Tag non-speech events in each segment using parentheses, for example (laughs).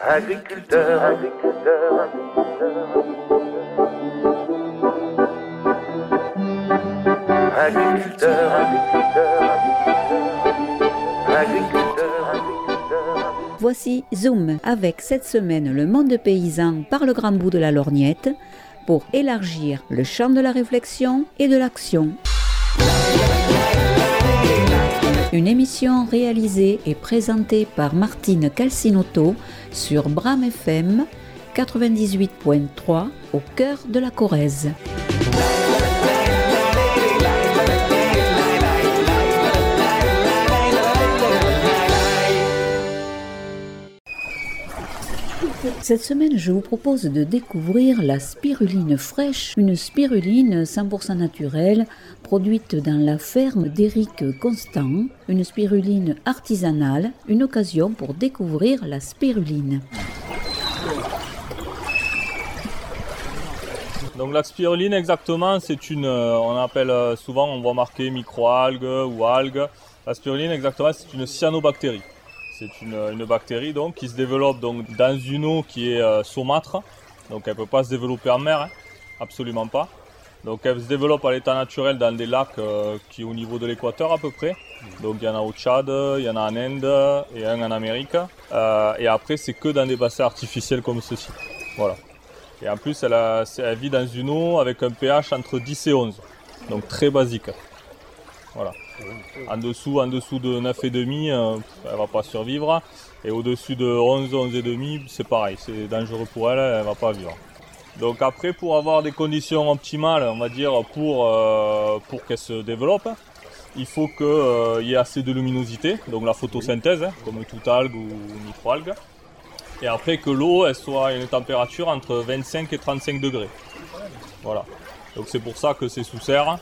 Agriculteur, agriculteur. Voici Zoom avec cette semaine le monde paysan par le grand bout de la lorgnette pour élargir le champ de la réflexion et de l'action. Une émission réalisée et présentée par Martine Calcinotto sur Bram FM 98.3 au cœur de la Corrèze. Cette semaine, je vous propose de découvrir la spiruline fraîche, une spiruline 100% naturelle produite dans la ferme d'Éric Constant, une spiruline artisanale, une occasion pour découvrir la spiruline. Donc la spiruline exactement, c'est une, euh, on appelle euh, souvent, on voit marqué microalgue ou algue. La spiruline exactement, c'est une cyanobactérie. C'est une, bactérie donc qui se développe donc dans une eau qui est euh, saumâtre, donc elle peut pas se développer en mer, hein, absolument pas. Donc elle se développe à l'état naturel dans des lacs euh, qui au niveau de l'équateur à peu près. Donc il y en a au Tchad, il y en a en Inde et un en Amérique. Euh, et après c'est que dans des bassins artificiels comme ceci. Voilà. Et en plus elle, elle vit dans une eau avec un pH entre 10 et 11. Donc très basique. Voilà. En dessous, en dessous de 9,5, euh, elle va pas survivre. Et au-dessus de 11, 11,5, c'est pareil, c'est dangereux pour elle, elle va pas vivre. Donc après, pour avoir des conditions optimales, on va dire, pour, euh, pour qu'elle se développe, il faut qu'il y ait assez de luminosité, donc la photosynthèse, hein, comme toute algue ou microalgue. Et après que l'eau, soit à une température entre 25 et 35 degrés. Voilà. Donc c'est pour ça que c'est sous serre.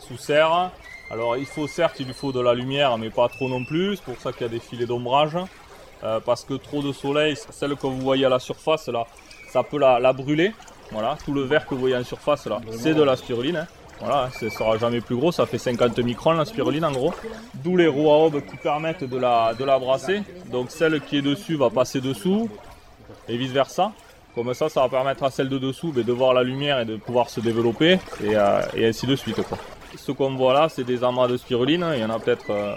Sous serre. Alors il faut certes, il lui faut de la lumière, mais pas trop non plus. C'est pour ça qu'il y a des filets d'ombrage. Euh, parce que trop de soleil, celle que vous voyez à la surface là, ça peut la, la brûler. Voilà, tout le vert que vous voyez en surface là, c'est de la spiruline. hein. Voilà, ce sera jamais plus gros, ça fait 50 microns la spiruline en gros. D'où les roues à aubes qui permettent de la, de la brasser. Donc celle qui est dessus va passer dessous et vice versa. Comme ça, ça va permettre à celle de dessous ben, de voir la lumière et de pouvoir se développer et, euh, et ainsi de suite. Quoi. Ce qu'on voit là, c'est des amas de spiruline. Il y en a peut-être euh,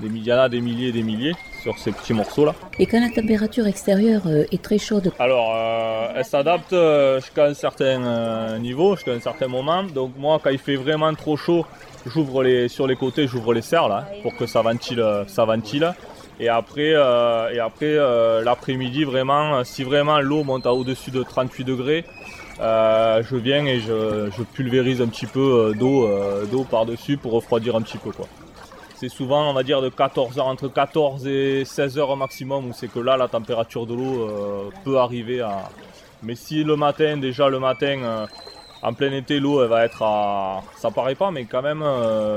des, mi- il y en a des milliers et des milliers sur ces petits morceaux là. Et quand la température extérieure euh, est très chaude, Alors, euh, elle s'adapte jusqu'à un certain niveau, jusqu'à un certain moment. Donc moi, quand il fait vraiment trop chaud, j'ouvre les sur les côtés, j'ouvre les serres là, pour que ça ventile, ça ventile. Et après, euh, et après euh, l'après-midi, vraiment, si vraiment l'eau monte à au-dessus de 38 degrés, euh, je viens et je, pulvérise un petit peu euh, d'eau, euh, d'eau par-dessus pour refroidir un petit peu. C'est souvent, on va dire, de 14 heures, entre 14 et 16 heures au maximum, où c'est que là, la température de l'eau peut arriver à. Mais si le matin, déjà le matin, en plein été, l'eau, elle va être à. Ça paraît pas, mais quand même,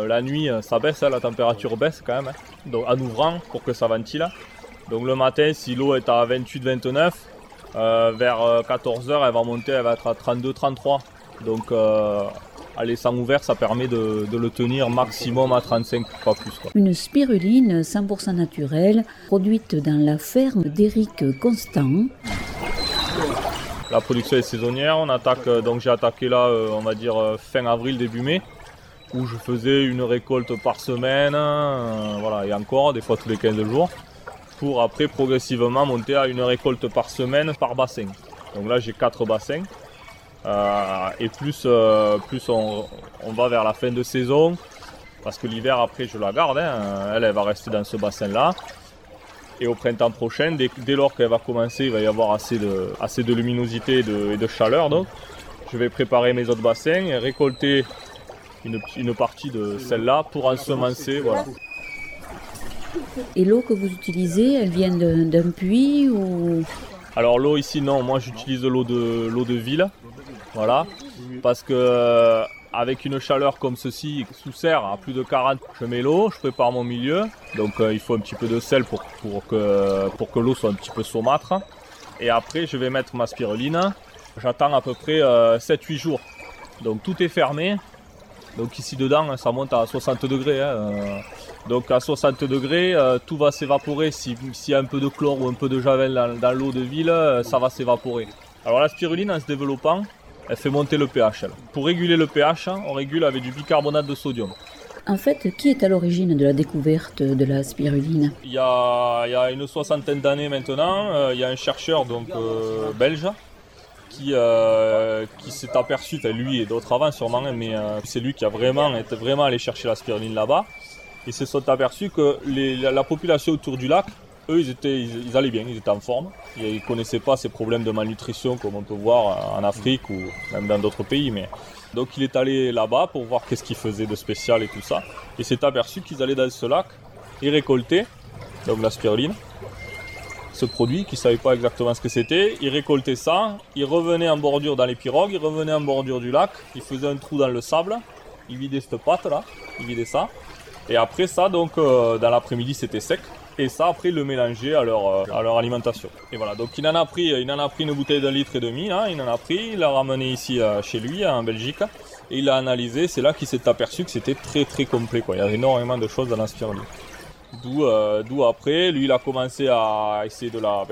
la nuit, ça baisse, hein, la température baisse quand même. hein. Donc, en ouvrant pour que ça ventile. Donc, le matin, si l'eau est à 28-29, euh, vers 14 heures, elle va monter, elle va être à 32-33. Donc, euh, à laissant ouvert, ça permet de, de le tenir maximum à 35, pas plus. Quoi. une spiruline 100% naturelle produite dans la ferme d'Éric Constant. La production est saisonnière. On attaque, euh, donc j'ai attaqué là, euh, on va dire euh, fin avril, début mai, où je faisais une récolte par semaine, euh, voilà, et encore des fois tous les 15 jours, pour après progressivement monter à une récolte par semaine par bassin. Donc là j'ai quatre bassins. Euh, et plus, euh, plus on, on va vers la fin de saison, parce que l'hiver après je la garde, hein, elle, elle va rester dans ce bassin là. Et au printemps prochain, dès, dès lors qu'elle va commencer, il va y avoir assez de, assez de luminosité et de, et de chaleur. Donc, je vais préparer mes autres bassins et récolter une, une partie de celle-là pour ensemencer. Voilà. Et l'eau que vous utilisez, elle vient d'un puits ou? Alors l'eau ici, non, moi j'utilise l'eau de, ville. Voilà. Parce que euh, avec une chaleur comme ceci, sous serre à plus de 40, je mets l'eau, je prépare mon milieu. Donc euh, il faut un petit peu de sel pour, que, l'eau soit un petit peu saumâtre. Et après, je vais mettre ma spiruline. J'attends à peu près euh, 7-8 jours. Donc tout est fermé. Donc ici dedans, ça monte à 60 degrés. hein, euh. Donc à 60 degrés, euh, tout va s'évaporer. Si- S'il y a un peu de chlore ou un peu de javel dans, dans l'eau de ville, euh, ça va s'évaporer. Alors la spiruline, en se développant, elle fait monter le pH. elle. Pour réguler le pH, hein, on régule avec du bicarbonate de sodium. En fait, qui est à l'origine de la découverte de la spiruline? Il y a, il y a une soixantaine d'années maintenant, il y a un chercheur donc euh, belge qui, euh, qui s'est aperçu, lui et d'autres avant sûrement, mais euh, c'est lui qui a vraiment été vraiment allé chercher la spiruline là-bas. Ils se sont aperçus que la, la population autour du lac, eux, ils, étaient, ils, allaient bien, ils étaient en forme. Ils ne connaissaient pas ces problèmes de malnutrition comme on peut voir en Afrique ou même dans d'autres pays. Donc il est allé là-bas pour voir qu'est-ce qu'ils faisaient de spécial et tout ça. Et s'est aperçu qu'ils allaient dans ce lac et récolter donc la spiruline, ce produit qu'ils ne savaient pas exactement ce que c'était. Ils récoltaient ça, ils revenaient en bordure dans les pirogues, ils revenaient en bordure du lac, ils faisaient un trou dans le sable, ils vidaient cette pâte là, ils vidaient ça. Et après ça, donc euh, dans l'après-midi c'était sec. Et ça après ils le mélangeaient à leur, euh, à leur alimentation. Et voilà, donc il en a pris, il en a pris une bouteille d'un litre et demi, là, il en a pris, il l'a ramené ici euh, chez lui en Belgique. Et il a analysé, c'est là qu'il s'est aperçu que c'était très très complet. Quoi. Il y a énormément de choses dans la. D'où euh, d'où après, lui il a commencé à essayer de la,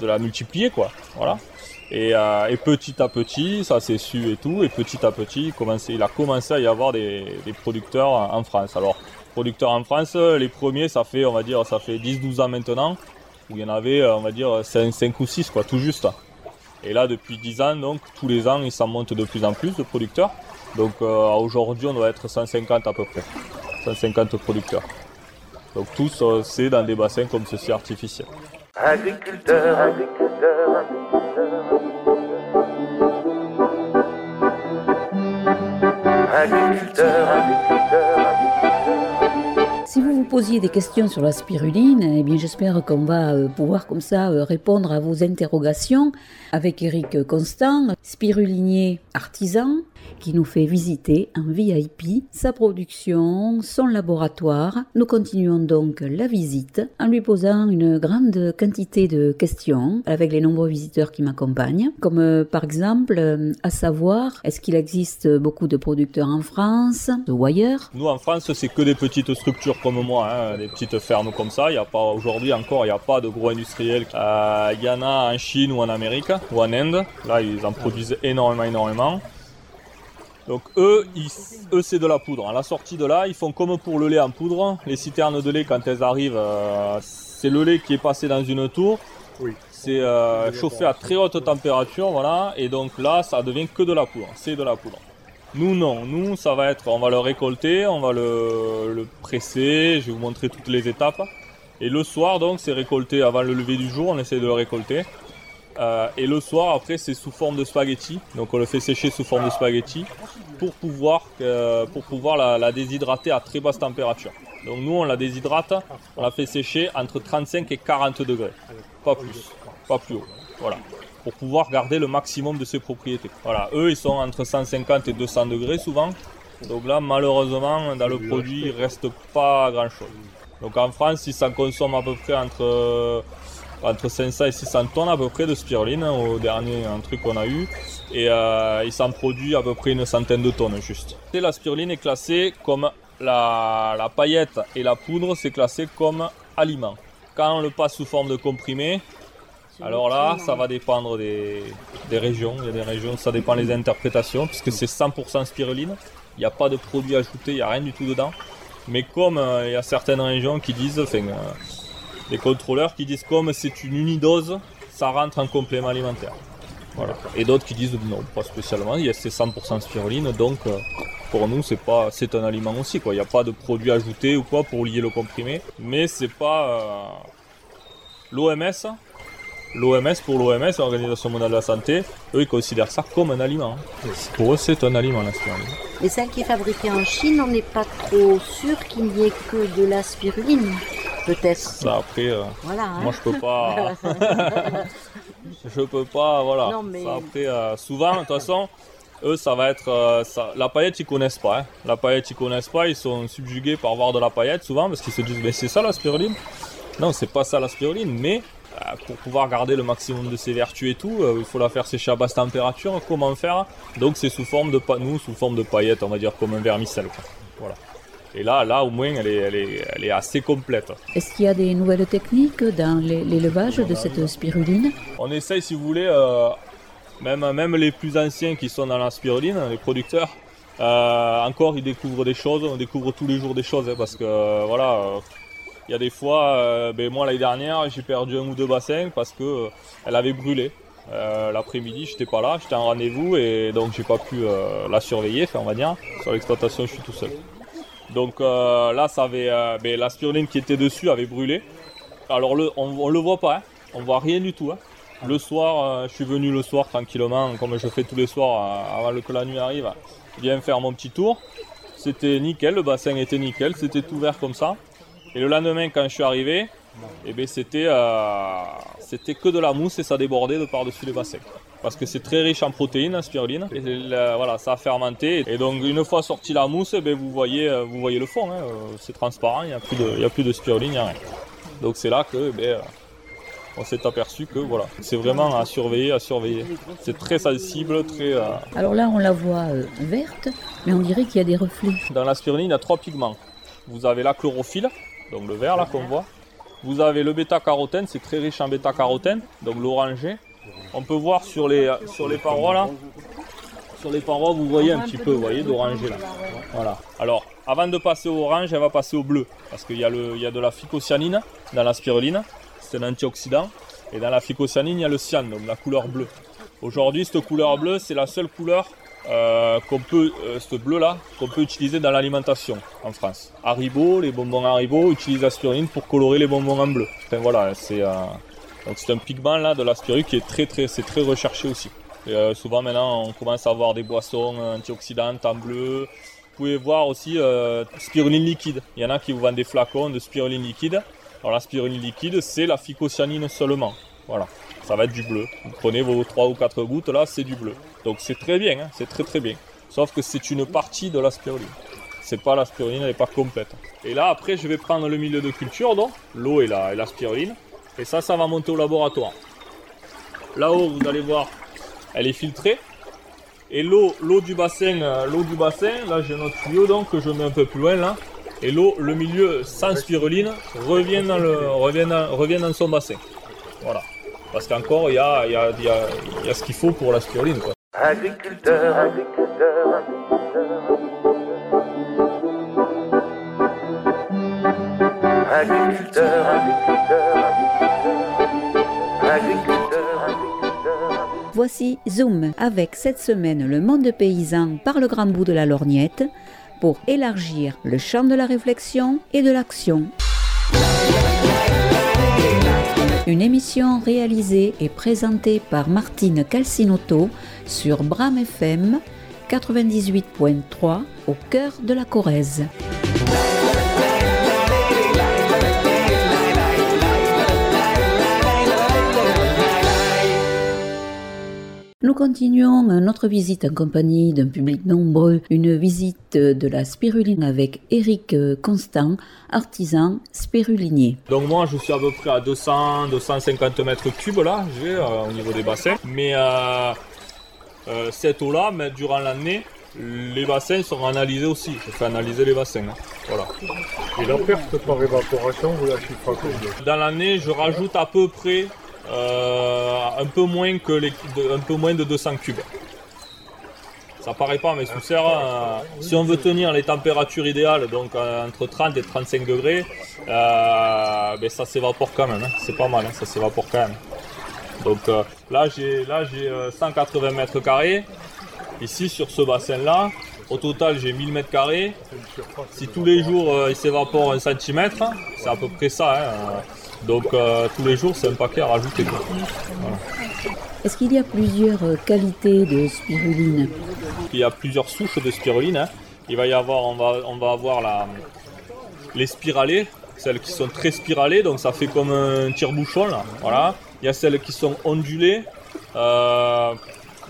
ben, multiplier quoi. Voilà. Et, euh, et petit à petit, ça s'est su et tout, et petit à petit, il, a commencé à y avoir des, producteurs en France. Alors, producteurs en France, les premiers, ça fait, on va dire, ça fait 10-12 ans maintenant, où il y en avait, euh, on va dire, 5, ou 6, quoi, tout juste. Et là, depuis 10 ans, donc, tous les ans, il s'en monte de plus en plus de producteurs. Donc, aujourd'hui, on doit être 150 à peu près. 150 producteurs. Donc, tous, c'est dans des bassins comme ceci artificiels. Si vous vous posiez des questions sur la spiruline, eh bien j'espère qu'on va euh, pouvoir comme ça euh, répondre à vos interrogations avec Eric Constant, spirulinier artisan, qui nous fait visiter en VIP sa production, son laboratoire. Nous continuons donc la visite en lui posant une grande quantité de questions avec les nombreux visiteurs qui m'accompagnent, comme euh, par exemple à savoir est-ce qu'il existe beaucoup de producteurs en France ou ailleurs? Nous en France, c'est que des petites structures comme moi, hein, des petites fermes comme ça. Il y a pas aujourd'hui encore, il n'y a pas de gros industriels. Euh, Il y en a en Chine ou en Amérique ou en Inde. Là, ils en produisent énormément, énormément. Donc eux, ils- eux c'est de la poudre. À la sortie de là, ils font comme pour le lait en poudre. Les citernes de lait, quand elles arrivent, euh, c'est le lait qui est passé dans une tour. C'est euh, chauffé à très haute température, voilà. Et donc là, ça devient que de la poudre. C'est de la poudre. Nous non, nous ça va être, on va le récolter, on va le, presser, je vais vous montrer toutes les étapes. Et le soir donc c'est récolté avant le lever du jour, on essaie de le récolter. Euh, et le soir après c'est sous forme de spaghetti, donc on le fait sécher sous forme de spaghetti pour pouvoir, euh, pour pouvoir la déshydrater à très basse température. Donc nous on la déshydrate, on la fait sécher entre 35 et 40 degrés, pas plus, pas plus haut. Voilà pour pouvoir garder le maximum de ses propriétés. Voilà, eux ils sont entre 150 et 200 degrés souvent. Donc là malheureusement dans le produit il reste pas grand chose. Donc en France ils s'en consomment à peu près entre, euh, entre 500 et 600 tonnes à peu près de spiruline hein, au dernier un truc qu'on a eu. Et euh, il s'en produit à peu près une centaine de tonnes juste. Et la spiruline est classée comme la, la paillette et la poudre c'est classé comme aliment. Quand on le passe sous forme de comprimé, alors là, ça va dépendre des, régions. Il y a des régions, ça dépend des interprétations, puisque c'est 100% spiruline. Il n'y a pas de produit ajouté, il n'y a rien du tout dedans. Mais comme euh, il y a certaines régions qui disent, enfin, euh, les contrôleurs qui disent comme c'est une unidose, ça rentre en complément alimentaire. Voilà. Et d'autres qui disent non, pas spécialement, c'est 100% spiruline, donc euh, pour nous c'est pas c'est un aliment aussi quoi. Il n'y a pas de produit ajouté ou quoi pour lier le comprimé. Mais c'est pas euh, l'OMS L'OMS, pour l'OMS, l'Organisation mondiale de la santé, eux, ils considèrent ça comme un aliment. hein. Pour eux, c'est un aliment, la spiruline. Mais celle qui est fabriquée en Chine, on n'est pas trop sûr qu'il n'y ait que de la spiruline. Peut-être. Ça, après, euh, Voilà. hein. moi, je peux pas... (laughs) je peux pas, voilà. Non, mais- Ça, après, euh, souvent, de toute façon, eux, ça va être... euh, ça- La paillette, ils connaissent pas. hein. La paillette, ils connaissent pas. Ils sont subjugués par voir de la paillette, souvent, parce qu'ils se disent, mais c'est ça, la spiruline? Non, c'est pas ça, la spiruline, mais... euh, pour pouvoir garder le maximum de ses vertus et tout, euh, il faut la faire sécher à basse température. Comment faire? Donc c'est sous forme de nous sous forme de paillettes, on va dire comme un vermicelle. quoi. Voilà. Et là, là au moins, elle est, elle est, elle est assez complète. Est-ce qu'il y a des nouvelles techniques dans l'é- l'élevage de cette spiruline? On essaye, si vous voulez, euh, même, même les plus anciens qui sont dans la spiruline, les producteurs, euh, encore ils découvrent des choses, on découvre tous les jours des choses, hein, parce que voilà, il y a des fois, euh, ben, moi l'année dernière, j'ai perdu un ou deux bassins parce que euh, elle avait brûlé. Euh, L'après-midi, j'étais pas là, j'étais en rendez-vous et donc j'ai pas pu la surveiller, on va dire. Sur l'exploitation, je suis tout seul. Donc là, ça avait, ben, la spiruline qui était dessus avait brûlé. Alors on, on le voit pas, hein. on voit rien du tout. hein. Le soir, je suis venu le soir tranquillement, comme je fais tous les soirs avant que la nuit arrive, viens faire mon petit tour. C'était nickel, le bassin était nickel, c'était tout vert comme ça. Et le lendemain, quand je suis arrivé, eh ben, c'était euh, c'était que de la mousse et ça débordait de par-dessus les bassins. Parce que c'est très riche en protéines, la spiruline. Et voilà, ça a fermenté. Et donc, une fois sorti la mousse, eh ben, vous, voyez, euh, vous voyez le fond. hein. Euh, C'est transparent, il n'y a, plus de- y a plus de spiruline, il n'y a rien. Donc, c'est là que eh ben, on s'est aperçu que voilà, c'est vraiment à surveiller, à surveiller. C'est très sensible, très. euh, Alors là, on la voit euh, verte, mais on dirait qu'il y a des reflets. Dans la spiruline, il y a trois pigments. Vous avez la chlorophylle, donc le vert là qu'on voit. Vous avez le bêta-carotène, c'est très riche en bêta-carotène, donc l'orangé. On peut voir sur les, sur les parois là. Sur les parois, vous voyez un petit peu, vous voyez, d'orangé là. Voilà. Alors, avant de passer au orange, elle va passer au bleu. Parce qu'il y, a y a de la phycocyanine dans la spiruline. C'est un antioxydant. Et dans la phycocyanine, il y a le cyan, donc la couleur bleue. Aujourd'hui, cette couleur bleue, c'est la seule couleur euh, qu'on peut, euh, ce bleu-là, qu'on peut utiliser dans l'alimentation en France. Haribo, les bonbons Haribo utilisent la spiruline pour colorer les bonbons en bleu. Enfin, voilà, c'est euh, un pigment là de la spiruline qui est très très, c'est très recherché aussi. Euh, souvent maintenant, on commence à avoir des boissons antioxydantes en bleu. Vous pouvez voir aussi euh, spiruline liquide. Il y en a qui vous vendent des flacons de spiruline liquide. Alors la spiruline liquide, c'est la phycocyanine seulement. Voilà, ça va être du bleu. Vous prenez vos 3 ou 4 gouttes là, c'est du bleu. Donc c'est très bien, hein, c'est très très bien. Sauf que c'est une partie de la spiruline. C'est pas la spiruline, elle n'est pas complète. Et là après, je vais prendre le milieu de culture, donc l'eau et la, et la spiruline. Et ça, ça va monter au laboratoire. Là-haut, vous allez voir, elle est filtrée. Et l'eau, l'eau du bassin, euh, l'eau du bassin, là j'ai notre tuyau donc que je mets un peu plus loin là. Et l'eau, le milieu sans spiruline revient dans le, revient dans, revient dans son bassin. Voilà. Parce qu'encore il y a, il y, a, il y, a, il y a ce qu'il faut pour la spiruline. Quoi. Agriculteur, agriculteur, agriculteur, agriculteur, agriculteur, agriculteur. Voici Zoom avec cette semaine le monde paysan par le grand bout de la lorgnette pour élargir le champ de la réflexion et de l'action. Une émission réalisée et présentée par Martine Calcinotto sur Bram FM 98.3 au cœur de la Corrèze. Nous continuons notre visite en compagnie d'un public nombreux, une visite de la spiruline avec Éric Constant, artisan spirulinier. Donc moi je suis à peu près à 200, 250 mètres cubes là, j'ai euh, au niveau des bassins. Mais euh, euh, cette eau là, mais durant l'année, les bassins sont analysés aussi. Je fais analyser les bassins. hein. Voilà. Et la perte par évaporation, vous la chiffrez Dans l'année, je rajoute à peu près un peu moins que les, de- un peu moins de 200 cubes. Ça paraît pas, mais sous serre, euh, si on veut tenir les températures idéales, donc euh, entre 30 et 35 degrés, euh, ben, ça s'évapore quand même. hein. C'est pas mal, hein, ça s'évapore quand même. Donc euh, là, j'ai là j'ai euh, 180 mètres carrés. Ici, sur ce bassin-là, au total, j'ai 1000 mètres carrés. Si tous les jours il s'évapore un centimètre, c'est à peu près ça. hein. Donc euh, tous les jours, c'est un paquet à rajouter. Est-ce qu'il y a plusieurs euh, qualités de spiruline? Il y a plusieurs souches de spiruline. hein. Il va y avoir, on va, on va avoir la, les spiralées, celles qui sont très spiralées, donc ça fait comme un tire-bouchon là. Voilà. Il y a celles qui sont ondulées. Euh,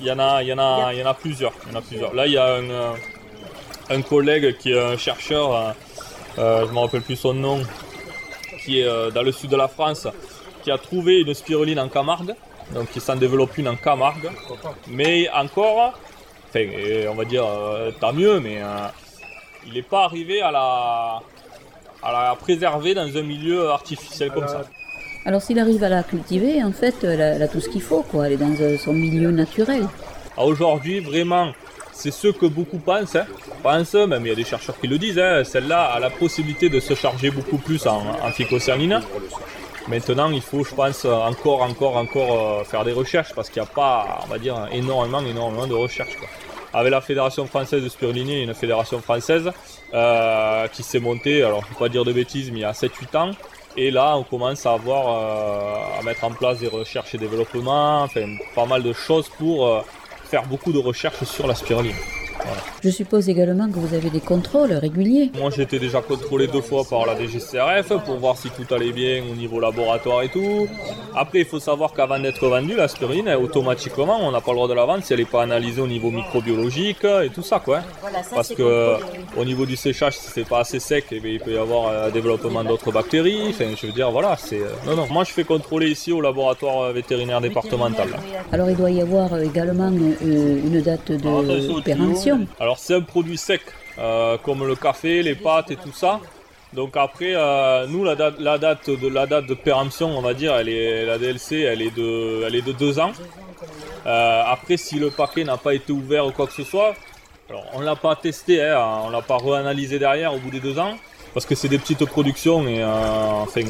il y en a, il y en a, il y en a plusieurs. Il y en a plusieurs. Là, il y a un, un collègue qui est un chercheur, euh, je ne me rappelle plus son nom, qui est euh, dans le sud de la France, qui a trouvé une spiruline en Camargue, donc il s'en développe une en Camargue, mais encore, enfin, euh, on va dire euh, tant mieux, mais il n'est pas arrivé à la, à la préserver dans un milieu artificiel comme ça. Alors s'il arrive à la cultiver, en fait, elle a, elle a tout ce qu'il faut, quoi. Elle est dans son milieu naturel. À Aujourd'hui, vraiment, c'est ce que beaucoup pensent, hein, pensent, même il y a des chercheurs qui le disent, hein, celle-là a la possibilité de se charger beaucoup plus en, en. Maintenant, il faut, je pense, encore, encore, encore euh, faire des recherches parce qu'il n'y a pas, on va dire, énormément, énormément de recherches. Avec la fédération française de a une fédération française euh, qui s'est montée, alors je ne vais pas dire de bêtises, mais il y a 7-8 ans. Et là, on commence à avoir, euh, à mettre en place des recherches et développements, enfin, pas mal de choses pour faire beaucoup de recherches sur la spiruline. Je suppose également que vous avez des contrôles réguliers. Moi, j'ai été déjà contrôlé deux fois par la DGCRF pour voir si tout allait bien au niveau laboratoire et tout. Après, il faut savoir qu'avant d'être vendue, la spiruline, elle, automatiquement, on n'a pas le droit de la vendre si elle n'est pas analysée au niveau microbiologique et tout ça, quoi. hein. Voilà, ça, Parce que au niveau du séchage, si c'est pas assez sec, eh bien, il peut y avoir un développement d'autres bactéries. Enfin, je veux dire, voilà, c'est. euh, Non, non. Moi, je fais contrôler ici au laboratoire euh, vétérinaire départemental. Alors il doit y avoir euh, également euh, une date de au péremption. Alors c'est un produit sec, euh, comme le café, les pâtes et tout ça. Donc après, euh, nous la date, de la date de péremption, on va dire, elle est la DLC, elle est de, elle est de deux ans. Euh, après, si le paquet n'a pas été ouvert ou quoi que ce soit, alors on l'a pas testé, hein, on l'a pas réanalysé derrière au bout des deux ans, parce que c'est des petites productions et enfin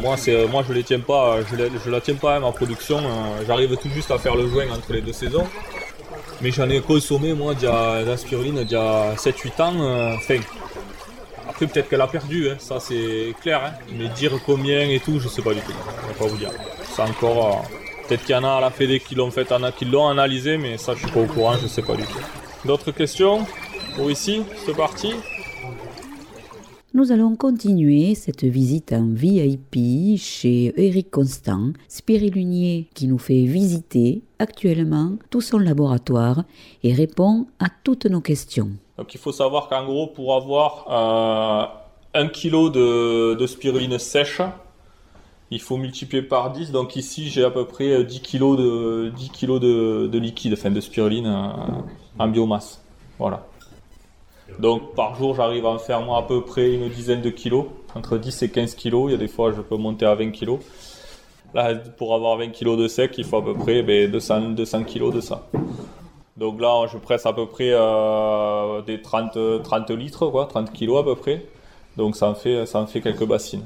moi moi je les tiens pas, je, la tiens pas hein, ma production. J'arrive tout juste à faire le joint entre les deux saisons. Mais j'en ai consommé moi de la spiruline d'il y a 7-8 ans. euh, après peut-être qu'elle a perdu, hein, ça c'est clair. hein. Mais dire combien et tout, je sais pas du tout. Je vais pas vous dire. C'est encore. euh, peut-être qu'il y en a à la Fédé qui l'ont fait, qui l'ont analysé, mais ça je suis pas au courant, je sais pas du tout. D'autres questions pour ici, c'est parti? Nous allons continuer cette visite en VIP chez Eric Constant, spirulinier qui nous fait visiter actuellement tout son laboratoire et répond à toutes nos questions. Donc il faut savoir qu'en gros, pour avoir euh, un kilo de, spiruline sèche, il faut multiplier par 10. Donc ici, j'ai à peu près euh, 10 kilos de, 10 kilos de, de liquide, enfin de spiruline euh, en biomasse. Voilà. Donc par jour, j'arrive à en faire moi à peu près une dizaine de kilos, entre 10 et 15 kilos. Il y a des fois, je peux monter à 20 kilos. Là, pour avoir 20 kilos de sec, il faut à peu près ben, 200, 200 kilos de ça. Donc là, je presse à peu près euh, des 30, 30 litres, quoi, 30 kilos à peu près. Donc ça en fait, ça en fait quelques bassines.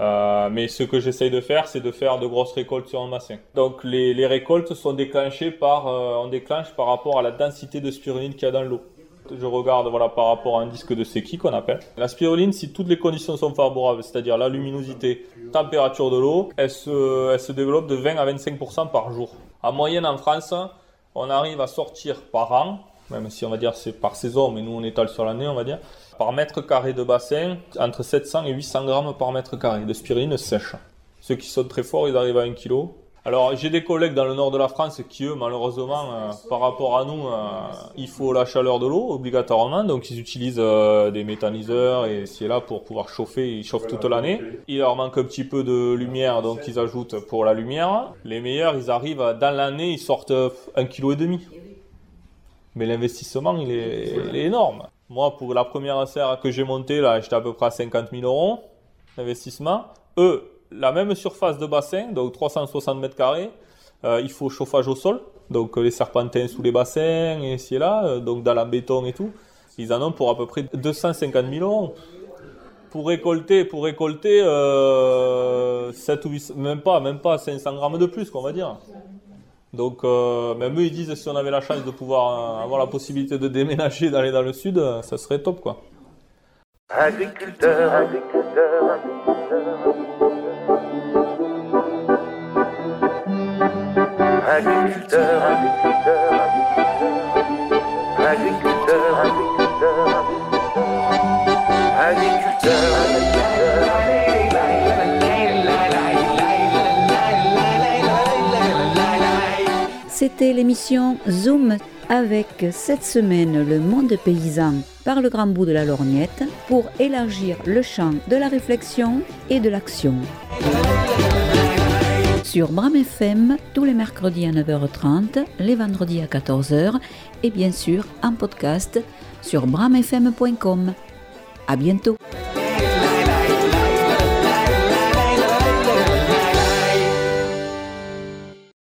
Euh, mais ce que j'essaye de faire, c'est de faire de grosses récoltes sur un bassin. Donc les, les récoltes sont déclenchées par, euh, on déclenche par rapport à la densité de spiruline qu'il y a dans l'eau. Je regarde voilà, par rapport à un disque de Secchi qu'on appelle. La spiruline, si toutes les conditions sont favorables, c'est-à-dire la luminosité, température de l'eau, elle se, développe de 20 à 25% par jour. En moyenne en France, on arrive à sortir par an, même si on va dire c'est par saison, mais nous on étale sur l'année, on va dire, par mètre carré de bassin, entre 700 et 800 grammes par mètre carré de spiruline sèche. Ceux qui sont très forts, ils arrivent à 1 kg. Alors j'ai des collègues dans le nord de la France qui eux malheureusement euh, par rapport à nous euh, il faut la chaleur de l'eau obligatoirement. Donc ils utilisent euh, des méthaniseurs et c'est là pour pouvoir chauffer. Ils chauffent toute l'année. il leur manque un petit peu de lumière donc ils ajoutent pour la lumière. Les meilleurs ils arrivent dans l'année ils sortent un kilo et demi. Mais l'investissement il est, il est énorme. Moi pour la première serre que j'ai montée là j'étais à peu près à 50 000 euros d'investissement. Eux la même surface de bassin, donc 360 mètres carrés, euh, il faut chauffage au sol, donc euh, les serpentins sous les bassins ici et là, euh, donc dans la béton et tout, ils en ont pour à peu près 250 000 euros. Pour récolter, pour récolter euh, 7 ou 8, même pas, même pas 500 grammes de plus, qu'on va dire. Donc, même eux, ils disent si on avait la chance de pouvoir avoir la possibilité de déménager, d'aller dans le sud, ça serait top, quoi. Agriculteur, agriculteur, agriculteur, agriculteur, agriculteur, agriculteur, C'était l'émission Zoom avec cette semaine le monde paysan par le grand bout de la lorgnette pour élargir le champ de la réflexion et de l'action. Sur Bram FM tous les mercredis à 9h30, les vendredis à 14h et bien sûr en podcast sur bramfm.com. À bientôt.